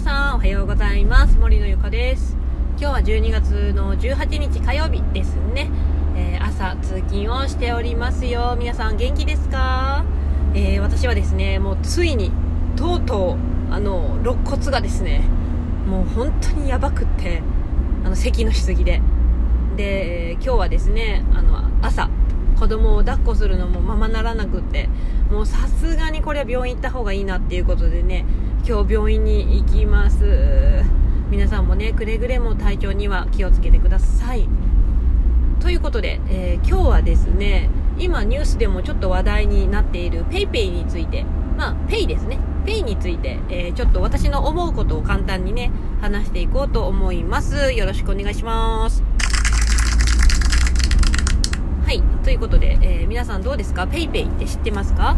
皆さんおはようございます。森のゆかです。今日は12月の18日火曜日ですね、えー、朝通勤をしておりますよ。皆さん元気ですか、えー、私はですねもうついにとうとうあの肋骨がですねもう本当にやばくってあの咳のしすぎで。で今日はですねあの朝子供を抱っこするのもままならなくってもうさすがにこれは病院行った方がいいなっていうことでね今日病院に行きます。皆さんもねくれぐれも体調には気をつけてください。ということで、えー、今日はですね今ニュースでもちょっと話題になっている PayPay についてまあ Pay ですね。Pay について、えー、ちょっと私の思うことを簡単にね話していこうと思います。よろしくお願いします。はい。ということで、えー、皆さんどうですか？PayPay って知ってますか、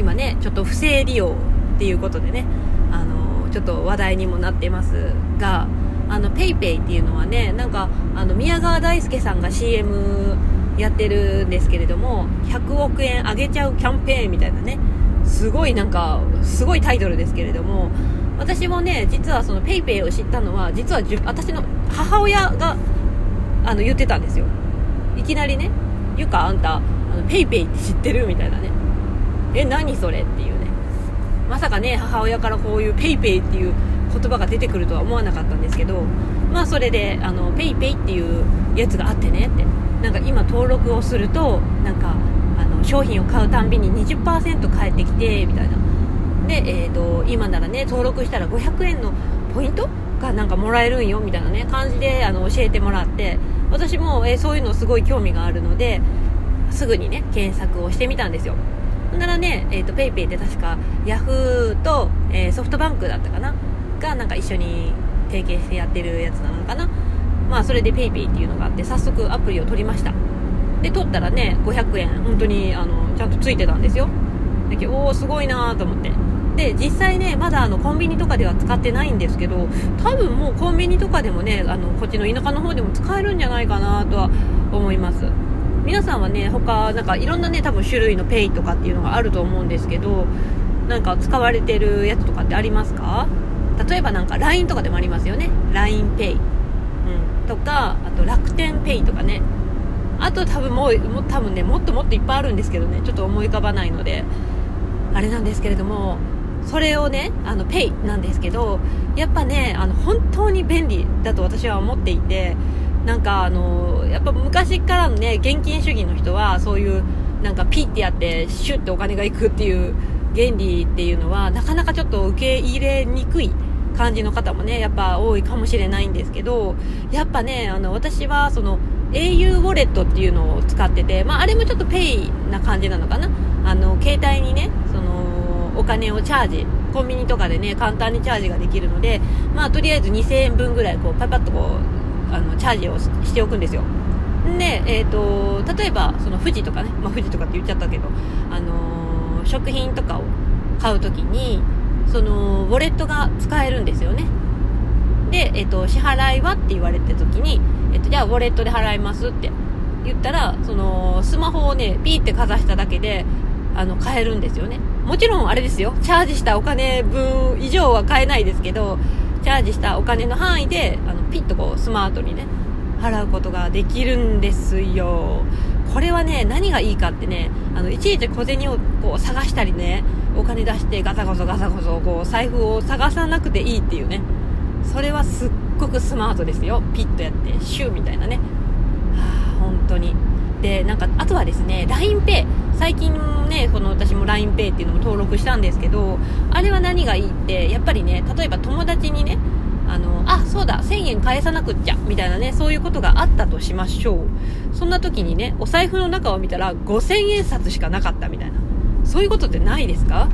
今ね、ちょっと不正利用っていうことでね、あの、ちょっと話題にもなってますが、あの、PayPay っていうのはね、なんか、あの、宮川大輔さんが CM やってるんですけれども、100億円あげちゃうキャンペーンみたいなね、すごいなんか、すごいタイトルですけれども、私もね、実はその PayPay を知ったのは、実は私の母親があの言ってたんですよいきなりね「ゆかあんたあの PayPay って知ってる?」みたいなね「え何それ?」っていうね。まさかね母親からこういう PayPay っていう言葉が出てくるとは思わなかったんですけどまあそれであの PayPay っていうやつがあってねって。なんか今登録をするとなんかあの商品を買うたんびに20%返ってきてみたいな。で、えーと今ならね登録したら500円のポイントがなんかもらえるんよみたいなね感じであの教えてもらって。私も、えそういうのすごい興味があるのですぐにね検索をしてみたんですよ。ならね、えーと、PayPay って確かヤフーと、えー、ソフトバンクだったかな？がなんか一緒に提携してやってるやつなのかな？まあそれで PayPay っていうのがあって早速アプリを取りました。で取ったらね500円本当にあのちゃんとついてたんですよ。だけどおおすごいなと思って。で実際ねまだあのコンビニとかでは使ってないんですけど多分もうコンビニとかでもねあのこっちの田舎の方でも使えるんじゃないかなとは思います。皆さんはね他なんかいろんなね多分種類のペイとかっていうのがあると思うんですけどなんか使われてるやつとかってありますか？例えばなんか LINE とかでもありますよね。LINEPay、うん、とかあと楽天ペイとかね。あと多分もう多分ねもっともっといっぱいあるんですけどね。ちょっと思い浮かばないので。あれなんですけれどもそれをねあのペイなんですけどやっぱねあの本当に便利だと私は思っていてなんかあのやっぱ昔からのね現金主義の人はそういうなんかピッてやってシュッてお金がいくっていう原理っていうのはなかなかちょっと受け入れにくい感じの方もねやっぱ多いかもしれないんですけどやっぱねあの私はその au ウォレットっていうのを使ってて、まあ、あれもちょっとペイな感じなのかな？あの携帯にねそのお金をチャージコンビニとかでね簡単にチャージができるのでまあとりあえず2000円分ぐらいこうパパッとこうあのチャージをしておくんですよ。で、えーと、例えばその富士とかね、まあ、富士とかって言っちゃったけど、あのー、食品とかを買う時にそのウォレットが使えるんですよね。で、えーと、支払いはって言われた時に、えーとじゃあウォレットで払いますって言ったらそのスマホをねピーってかざしただけであの買えるんですよね。もちろんあれですよ。チャージしたお金分以上は買えないですけどチャージしたお金の範囲であのピッとこうスマートにね払うことができるんですよ。これはね何がいいかってねあのいちいち小銭をこう探したりねお金出してガサゴソガサゴソこう財布を探さなくていいっていうね。それはすっごくスマートですよ。ピッとやってシューみたいなね。はあ本当に。でなんかあとはですね LINEPay 最近ねこの私も LINEPay っていうのも登録したんですけどあれは何がいいってやっぱりね例えば友達にねあのあそうだ1000円返さなくっちゃみたいなねそういうことがあったとしましょう。そんな時にねお財布の中を見たら5000円札しかなかったみたいな。そういうことってないですか？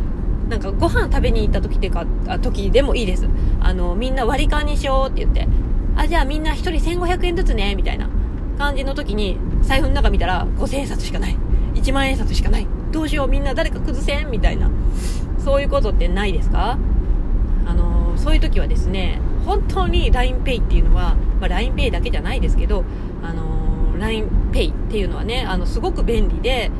なんかご飯食べに行った時ってか時でもいいです。あのみんな割り勘にしようって言ってあじゃあみんな1人1500円ずつねみたいな感じの時に財布の中見たら5000円札しかない。1万円札しかない。どうしようみんな誰か崩せん？みたいな。そういうことってないですか？あのそういう時はですね本当に LINEPay っていうのは、まあ、LINEPay だけじゃないですけどあの LINEPay っていうのはねあのすごく便利で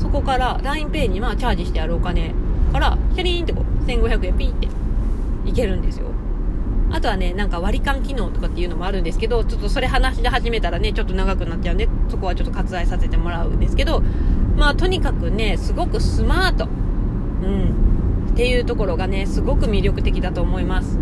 そこから LINEPay にまあチャージしてあるお金からシャリーンってこう1500円ピーっていけるんですよ。あとはね、なんか割り勘機能とかっていうのもあるんですけど、ちょっとそれ話し始めたらね、ちょっと長くなっちゃうんで、そこはちょっと割愛させてもらうんですけど、まあとにかくね、すごくスマート。うん。っていうところがね、すごく魅力的だと思います。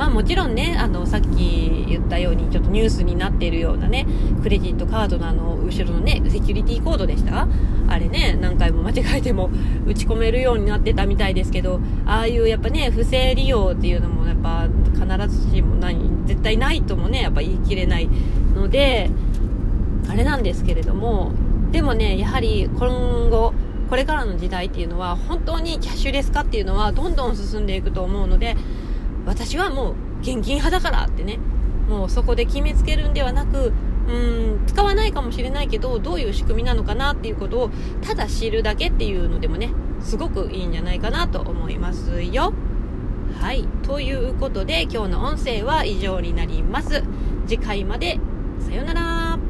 まあもちろんね、あの、さっき言ったように、ちょっとニュースになっているようなね、クレジットカードのあの、後ろのね、セキュリティコードでした？あれね、何回も間違えても 打ち込めるようになってたみたいですけど、ああいうやっぱね、不正利用っていうのもやっぱ必ずしもない、絶対ないともね、やっぱ言い切れないので、あれなんですけれども、でもね、やはり今後、これからの時代っていうのは、本当にキャッシュレス化っていうのはどんどん進んでいくと思うので、私はもう現金派だからってね、もうそこで決めつけるんではなく、うん使わないかもしれないけどどういう仕組みなのかなっていうことをただ知るだけっていうのでもねすごくいいんじゃないかなと思いますよ。はい。ということで今日の音声は以上になります。次回まで。さようなら。